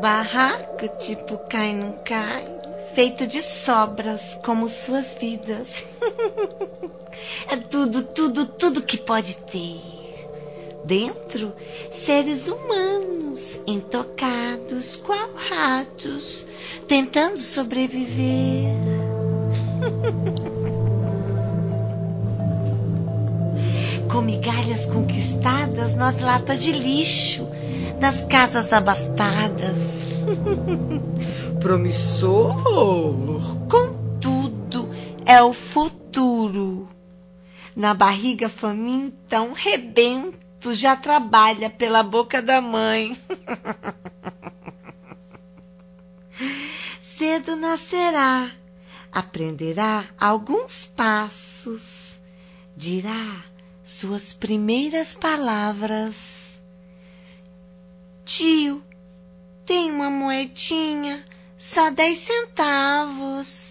Barraco tipo cai não cai, feito de sobras como suas vidas. é tudo, tudo, tudo que pode ter. Dentro, seres humanos, intocados, qual ratos, tentando sobreviver. Com migalhas conquistadas nas latas de lixo das casas abastadas. Promissor, contudo, é o futuro. Na barriga faminta, um rebento já trabalha pela boca da mãe. Cedo nascerá, aprenderá alguns passos, dirá suas primeiras palavras Tio, tem uma moedinha, só dez centavos.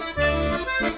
Lá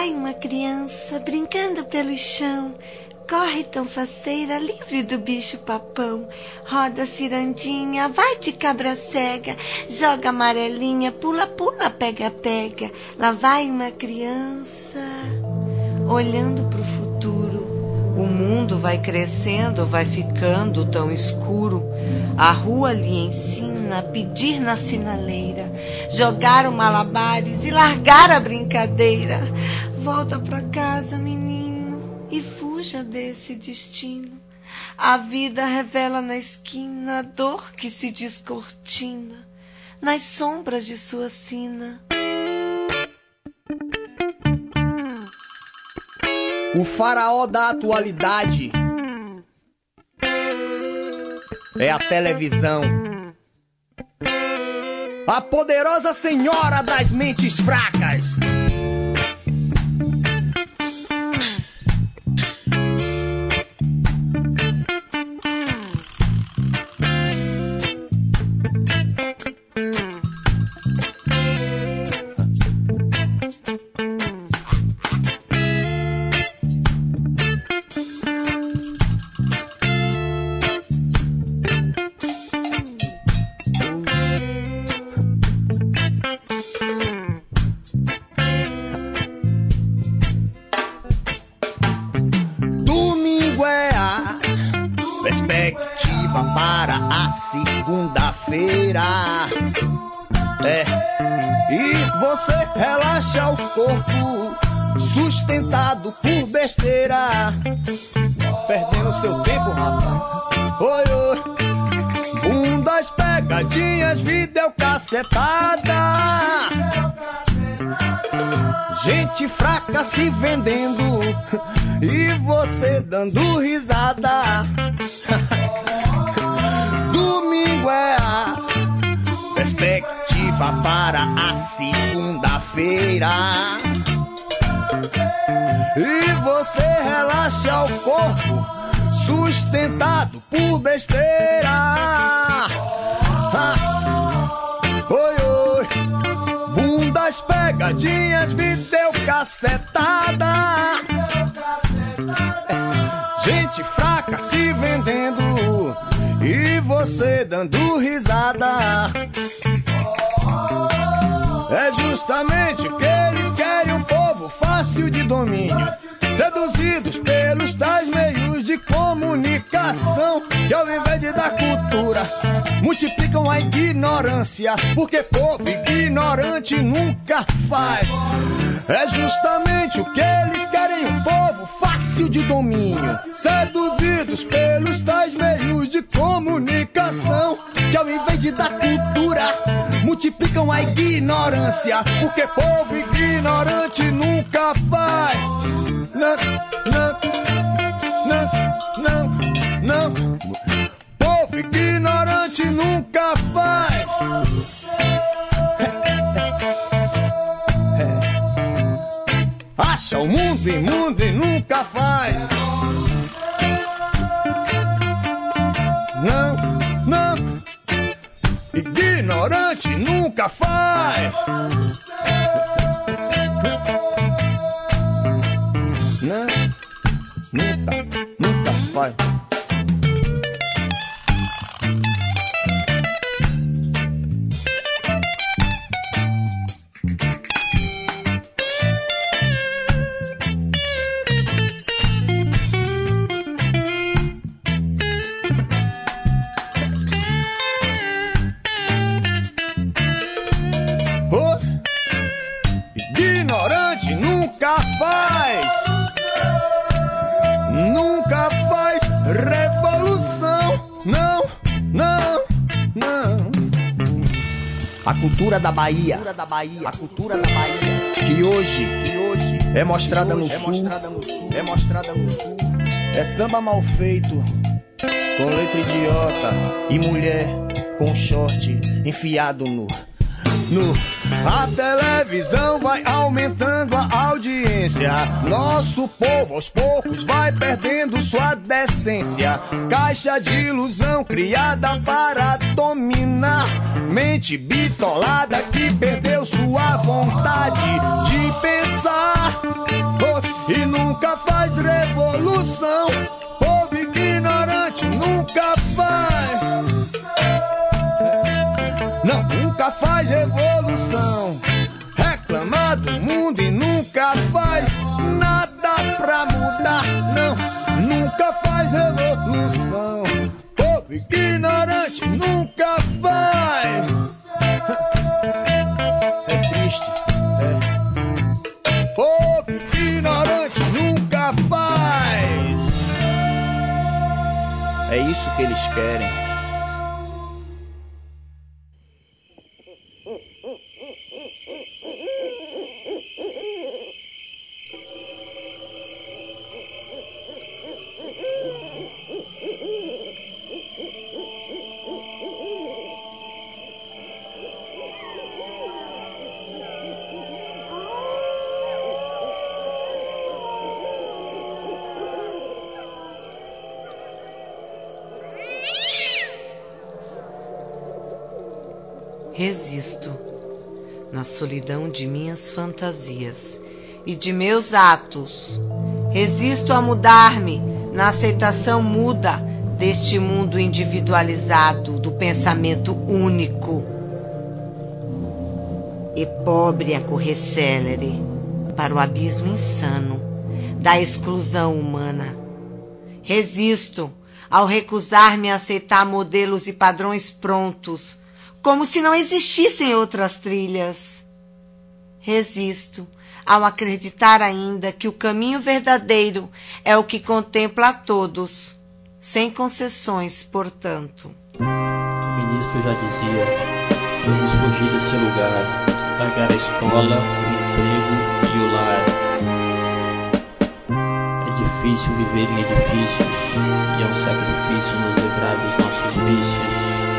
vai uma criança brincando pelo chão. Corre tão faceira, livre do bicho papão. Roda cirandinha, vai de cabra cega. Joga amarelinha, pula, pula, pega, pega. Lá vai uma criança olhando pro futuro. O mundo vai crescendo, vai ficando tão escuro. A rua lhe ensina a pedir na sinaleira, jogar o malabares e largar a brincadeira. Volta pra casa, menino, e fuja desse destino. A vida revela na esquina a dor que se descortina nas sombras de sua sina. O faraó da atualidade é a televisão. A poderosa senhora das mentes fracas. Gente fraca se vendendo e você dando risada. Domingo é a perspectiva para a segunda-feira. E você relaxa o corpo, sustentado por besteira. das pegadinhas, deu cacetada. Gente fraca se vendendo e você dando risada. É justamente o que eles querem, um povo fácil de domínio. Seduzidos pelos tais meios de comunicação que ao invés dar cultura multiplicam a ignorância, porque povo ignorante nunca faz. É justamente o que eles querem, um povo fácil de domínio, seduzidos pelos tais meios de comunicação, que ao invés de dar cultura, multiplicam a ignorância, porque povo ignorante nunca faz. Não, não, não, não, não ignorante nunca faz. Acha o mundo imundo e nunca faz. Não, não. Ignorante nunca faz. Cultura da Bahia, a cultura da Bahia, que hoje, que hoje é mostrada no, é sul, mostrada no sul, é mostrada no sul, é samba mal feito, com letra idiota e mulher com short enfiado no no. A televisão vai aumentando a audiência. Nosso povo aos poucos vai perdendo sua decência. Caixa de ilusão criada para dominar. Mente bitolada que perdeu sua vontade de pensar. E nunca faz revolução. Povo ignorante nunca faz nunca faz revolução. Reclama do mundo e nunca faz Faz revolução. Povo ignorante nunca faz. É triste, é. Povo ignorante nunca faz. É isso que eles querem. Resisto na solidão de minhas fantasias e de meus atos. Resisto a mudar-me na aceitação muda deste mundo individualizado, do pensamento único. E pobre a correr célere para o abismo insano da exclusão humana. Resisto ao recusar-me a aceitar modelos e padrões prontos, como se não existissem outras trilhas. Resisto ao acreditar ainda que o caminho verdadeiro é o que contempla a todos, sem concessões, portanto. O ministro já dizia: vamos fugir desse lugar, largar a escola, o emprego e o lar. É difícil viver em edifícios e é um sacrifício nos livrar dos nossos vícios.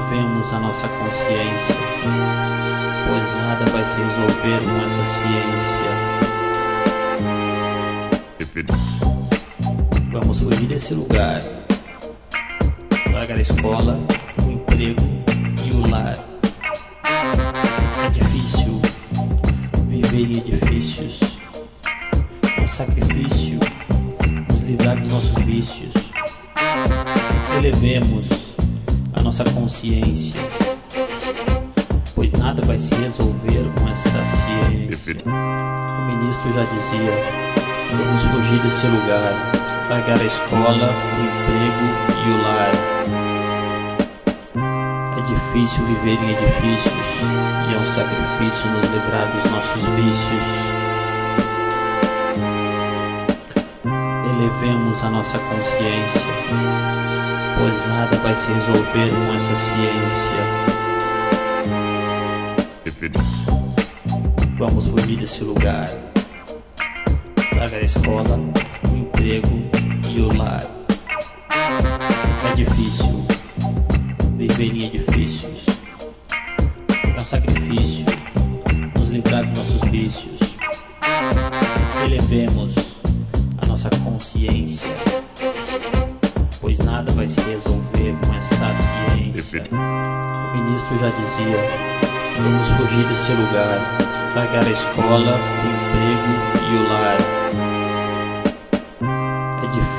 Elevemos a nossa consciência, pois nada vai se resolver com essa ciência. Vamos fugir desse lugar, largar a escola, dizia: vamos fugir desse lugar, largar a escola, o emprego e o lar. É difícil viver em edifícios e é um sacrifício nos livrar dos nossos vícios. Elevemos a nossa consciência pois nada vai se resolver com essa ciência. Vamos fugir desse lugar, largar a escola, o emprego e o lar. É difícil viver em edifícios, é um sacrifício nos livrar dos nossos vícios. Elevemos a nossa consciência pois nada vai se resolver com essa ciência. O ministro já dizia: vamos fugir desse lugar, largar a escola, o emprego e o lar.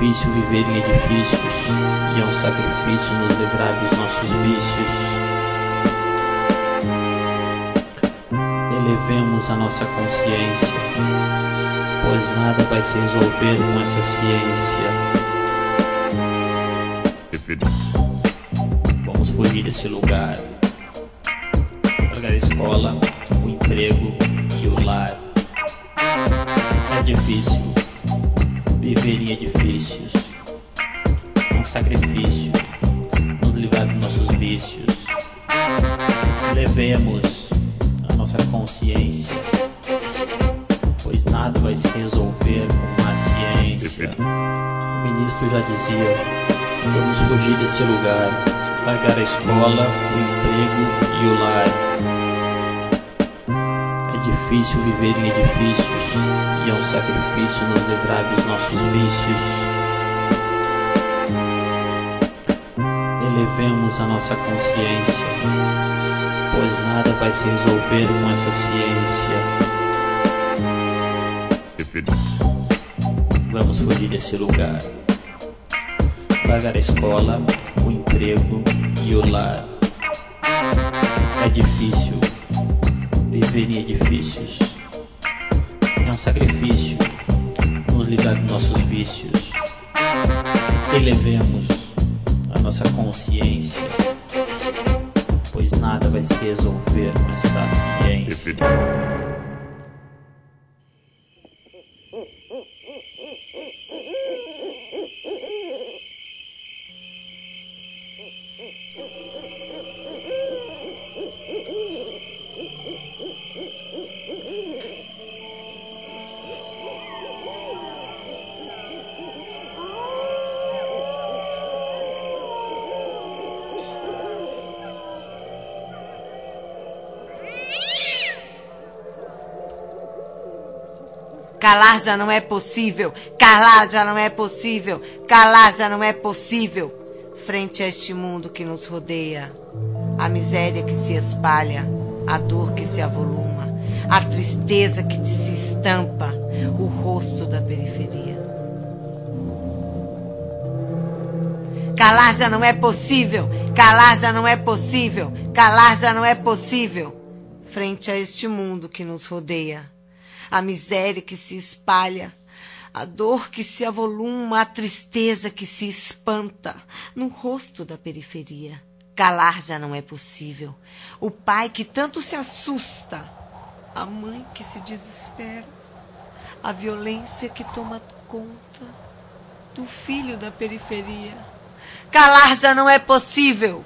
Difícil viver em edifícios e é um sacrifício nos livrar dos nossos vícios. Elevemos a nossa consciência, pois nada vai se resolver com essa ciência. Vamos fugir desse lugar. Largar a escola, o emprego e o lar. É difícil em edifícios. Um sacrifício nos livrar dos nossos vícios. Levemos a nossa consciência, pois nada vai se resolver com a ciência. O ministro já dizia Vamos fugir desse lugar, largar a escola, o emprego e o lar. Difícil viver em edifícios e é um sacrifício nos livrar dos nossos vícios. Elevemos a nossa consciência, pois nada vai se resolver com essa ciência. Vamos fugir desse lugar largar a escola, o emprego e o lar. É difícil em edifícios. É um sacrifício nos livrar dos nossos vícios. Elevemos a nossa consciência, pois nada vai se resolver com essa ciência. Calar já não é possível. Calar já não é possível. Calar já não é possível. frente a este mundo que nos rodeia, a miséria que se espalha, a dor que se avoluma, a tristeza que se estampa, o rosto da periferia. Calar já não é possível, calar já não é possível, calar já não é possível. Frente a este mundo que nos rodeia, a miséria que se espalha, a dor que se avoluma, a tristeza que se espanta no rosto da periferia. Calar já não é possível. O pai que tanto se assusta, a mãe que se desespera, a violência que toma conta do filho da periferia. Calar já não é possível.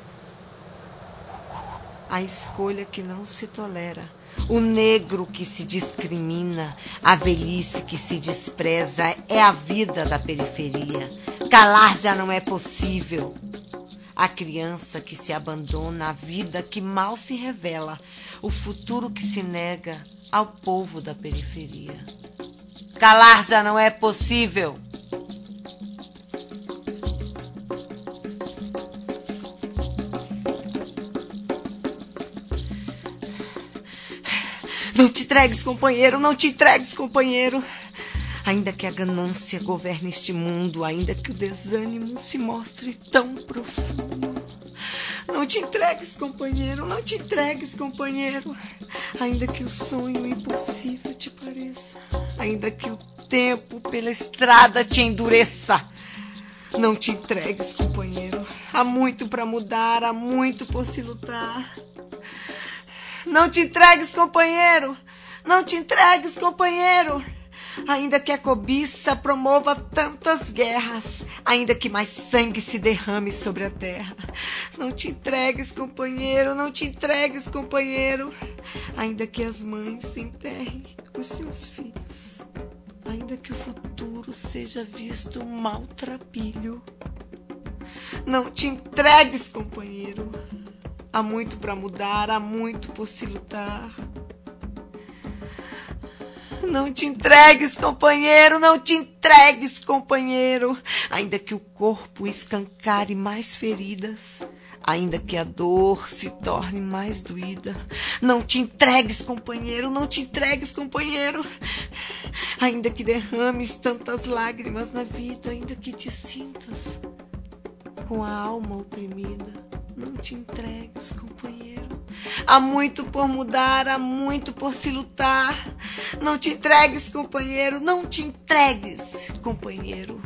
A escolha que não se tolera o negro que se discrimina, a velhice que se despreza, é a vida da periferia. Calar já não é possível. A criança que se abandona, a vida que mal se revela, o futuro que se nega ao povo da periferia. Calar já não é possível. Entregues, companheiro, não te entregues, companheiro. Ainda que a ganância governe este mundo, ainda que o desânimo se mostre tão profundo. Não te entregues, companheiro, não te entregues, companheiro. Ainda que o sonho impossível te pareça, ainda que o tempo pela estrada te endureça. Não te entregues, companheiro. Há muito para mudar, há muito por se lutar. Não te entregues, companheiro! Não te entregues, companheiro! Ainda que a cobiça promova tantas guerras, ainda que mais sangue se derrame sobre a terra. Não te entregues, companheiro, não te entregues, companheiro. Ainda que as mães enterrem os seus filhos, ainda que o futuro seja visto maltrapilho. Não te entregues, companheiro. Há muito para mudar, há muito por se lutar. Não te entregues, companheiro, não te entregues, companheiro. Ainda que o corpo escancare mais feridas, ainda que a dor se torne mais doída. Não te entregues, companheiro, não te entregues, companheiro. Ainda que derrames tantas lágrimas na vida, ainda que te sintas com a alma oprimida. Não te entregues, companheiro. Há muito por mudar, há muito por se lutar. Não te entregues, companheiro. Não te entregues, companheiro.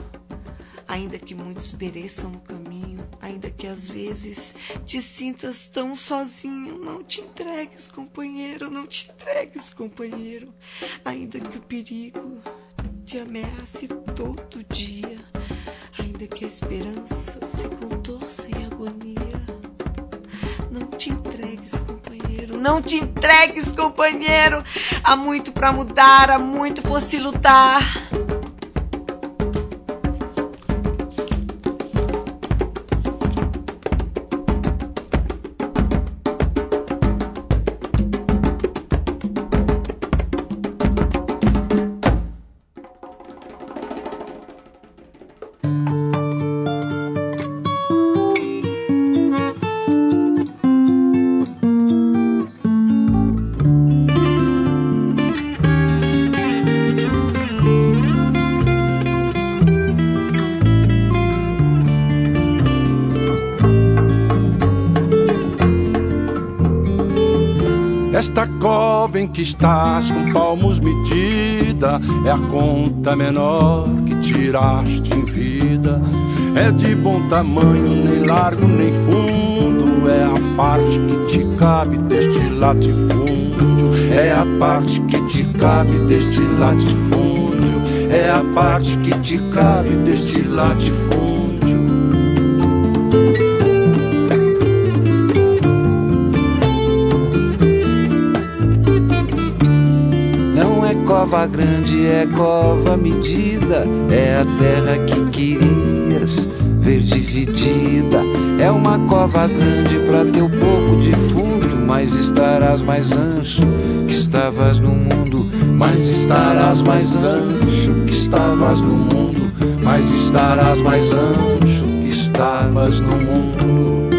Ainda que muitos pereçam no caminho, ainda que às vezes te sintas tão sozinho, não te entregues, companheiro. Não te entregues, companheiro. Ainda que o perigo te ameace todo dia, ainda que a esperança se contorça Não te entregues, companheiro. Há muito para mudar, há muito por se lutar. Em que estás com palmos medida é a conta menor que tiraste em vida. É de bom tamanho, nem largo nem fundo, é a parte que te cabe deste latifúndio. É a parte que te cabe deste latifúndio. É a parte que te cabe deste latifúndio. Cova grande é cova medida, é a terra que querias ver dividida. É uma cova grande para teu pouco defunto, mas estarás mais ancho que estavas no mundo, mas estarás mais ancho que estavas no mundo, mas estarás mais ancho que estavas estavas no mundo.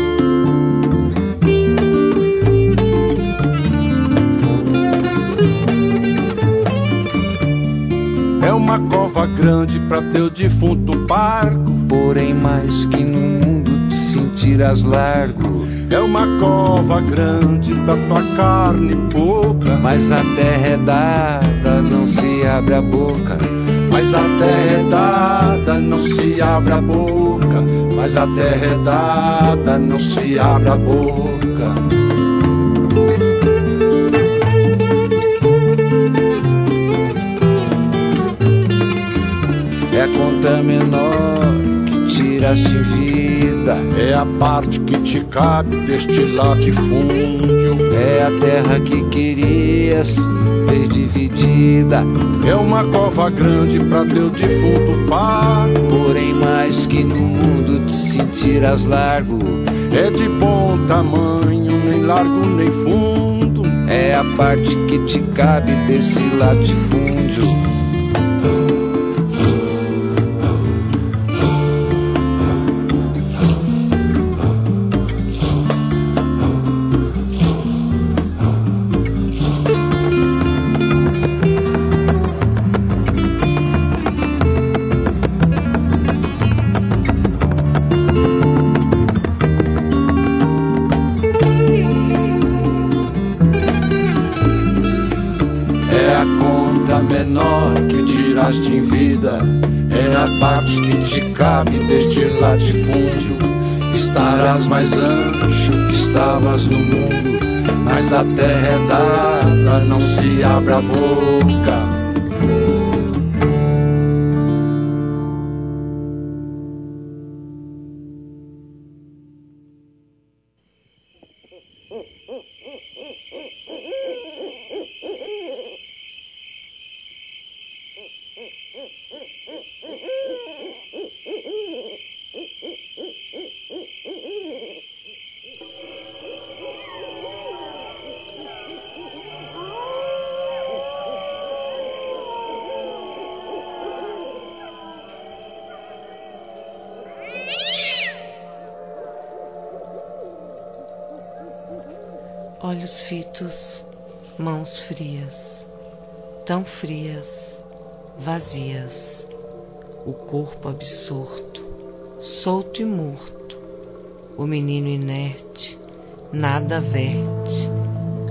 Uma cova grande para teu defunto parco. Porém, mais que no mundo te sentirás largo. É uma cova grande pra tua carne pouca. Mas a terra é dada, não se abre a boca. Mas a terra é dada, não se abre a boca. Mas a terra é dada, não se abre a boca. Conta menor que tiraste vida. É a parte que te cabe deste latifúndio. É a terra que querias ver dividida. É uma cova grande pra teu defunto par. Porém, mais que no mundo te sentirás largo. É de bom tamanho, nem largo nem fundo. É a parte que te cabe desse latifúndio. Estarás mais ancho que estavas no mundo. Mas a terra é dada, não se abre a boca. Olhos fitos, mãos frias, tão frias, vazias, o corpo absorto, solto e morto, o menino inerte, nada verte,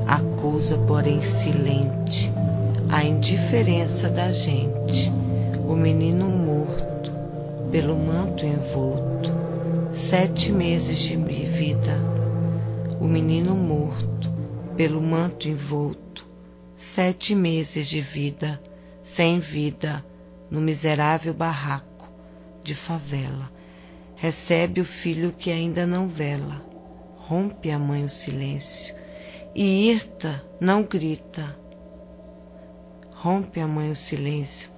acusa, porém silente, a indiferença da gente, o menino morto, pelo manto envolto, sete meses de vida, o menino morto, pelo manto envolto, sete meses de vida, sem vida, no miserável barraco de favela. Recebe o filho que ainda não vela, rompe a mãe o silêncio, e irta não grita. Rompe a mãe o silêncio.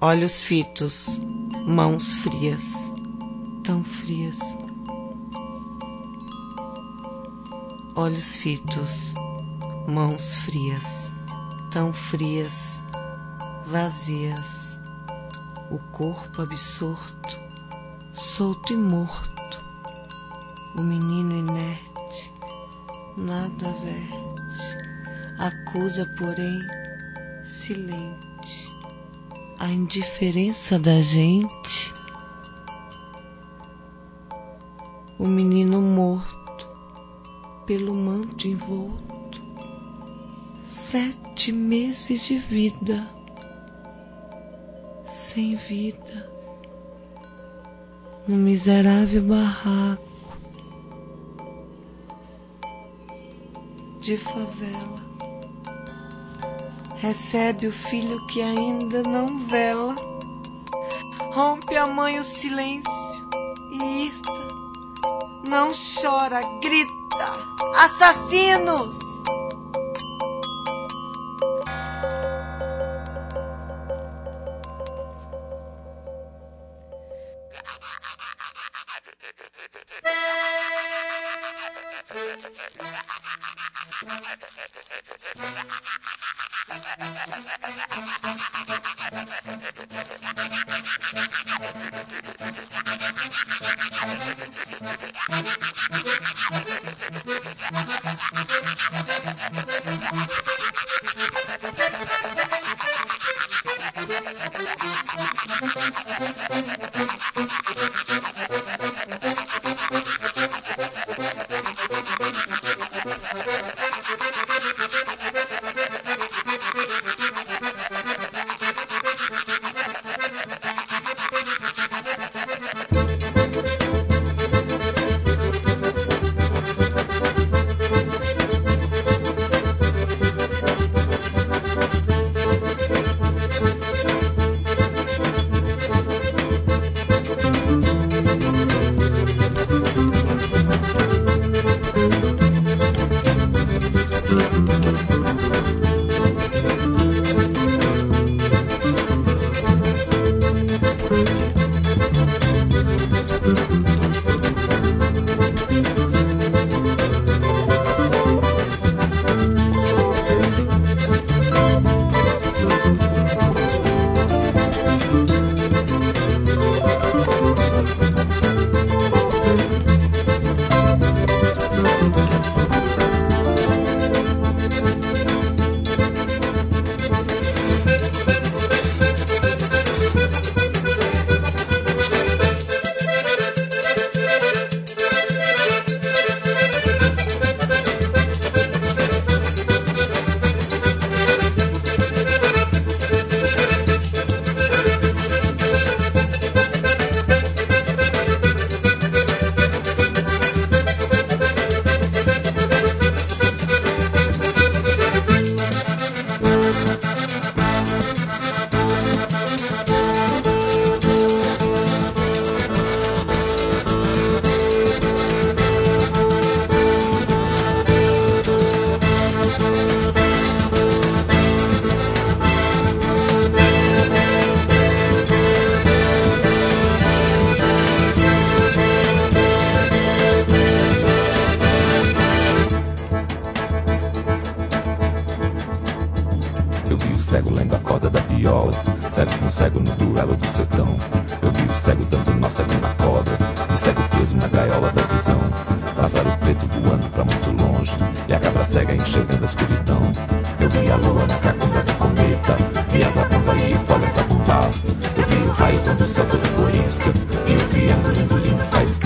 Olhos fitos, mãos frias, tão frias. Olhos fitos, mãos frias, tão frias, vazias, o corpo absorto, solto e morto, o menino inerte, nada verte, acusa, porém, silente. A indiferença da gente, o menino morto pelo manto envolto, sete meses de vida, sem vida, no miserável barraco de favela. Recebe o filho que ainda não vela, rompe a mãe o silêncio e irta, não chora, grita: assassinos!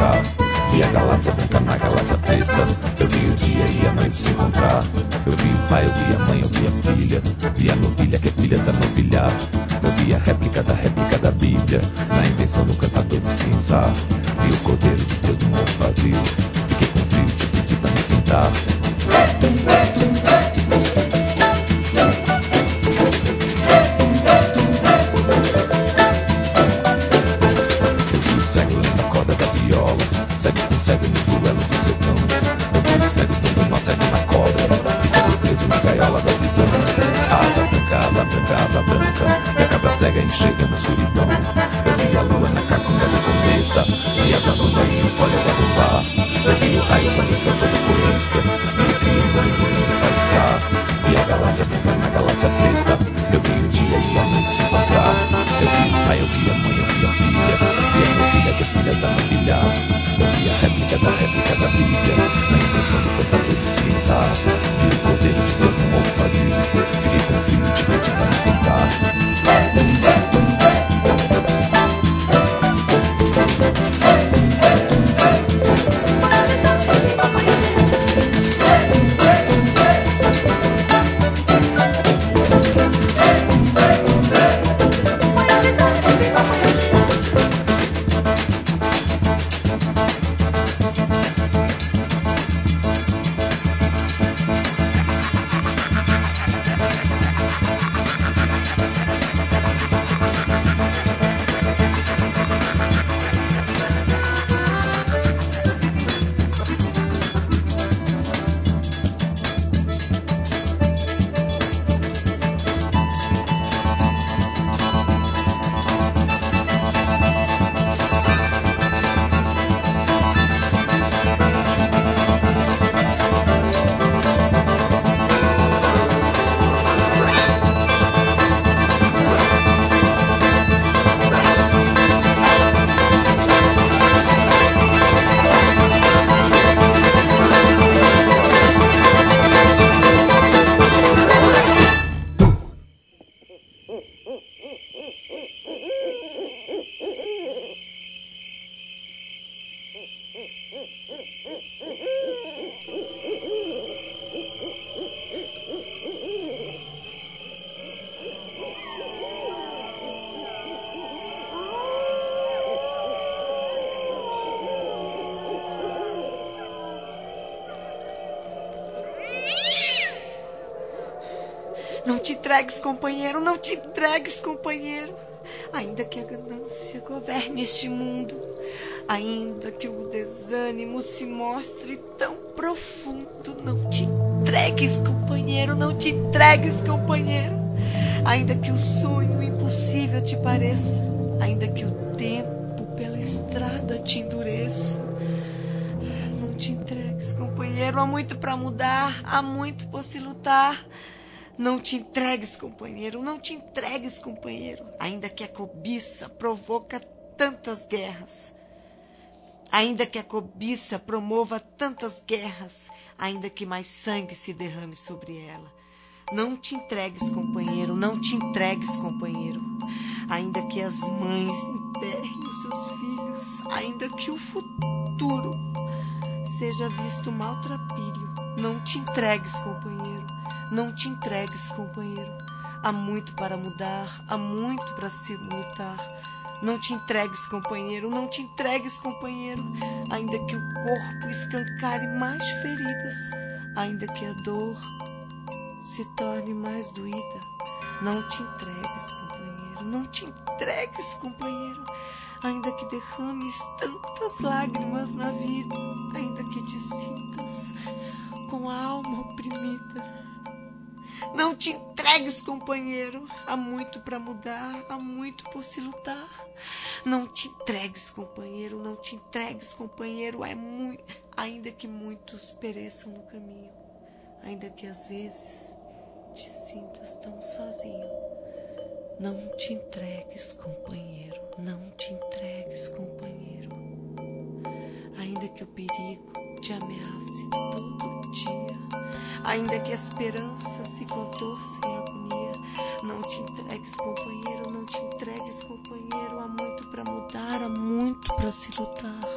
brincar. E a galáxia branca na galáxia preta. Eu vi o dia e a noite se encontrar. Eu vi o pai, eu vi a mãe, eu vi a filha. Vi a novilha que é filha da novilha. Eu vi a réplica da réplica da Bíblia. Na invenção do cantador de cinza. Vi o cordeiro de Deus no mundo vazio. Fiquei com frio, pedi pra me pintar. Entregues, companheiro, não te entregues, companheiro. Ainda que a ganância governe este mundo, ainda que o desânimo se mostre tão profundo, não te entregues, companheiro, não te entregues, companheiro. Ainda que o sonho impossível te pareça, ainda que o tempo pela estrada te endureça, não te entregues, companheiro. Há muito para mudar, há muito por se lutar. Não te entregues, companheiro, não te entregues, companheiro, ainda que a cobiça provoca tantas guerras. Ainda que a cobiça promova tantas guerras, ainda que mais sangue se derrame sobre ela. Não te entregues, companheiro, não te entregues, companheiro. Ainda que as mães enterrem os seus filhos, ainda que o futuro seja visto maltrapilho, não te entregues, companheiro. Não te entregues, companheiro. Há muito para mudar, há muito para se lutar. Não te entregues, companheiro, não te entregues, companheiro. Ainda que o corpo escancare mais feridas, ainda que a dor se torne mais doída. Não te entregues, companheiro, não te entregues, companheiro. Ainda que derrames tantas lágrimas na vida, ainda que te sintas com a alma oprimida. Não te entregues, companheiro. Há muito para mudar, há muito por se lutar. Não te entregues, companheiro. Não te entregues, companheiro. É muito, ainda que muitos pereçam no caminho, ainda que às vezes te sintas tão sozinho. Não te entregues, companheiro. Não te entregues, companheiro. Ainda que o perigo te ameace todo dia ainda que a esperança se contorça em agonia. Não te entregues, companheiro, não te entregues, companheiro. Há muito para mudar, há muito para se lutar.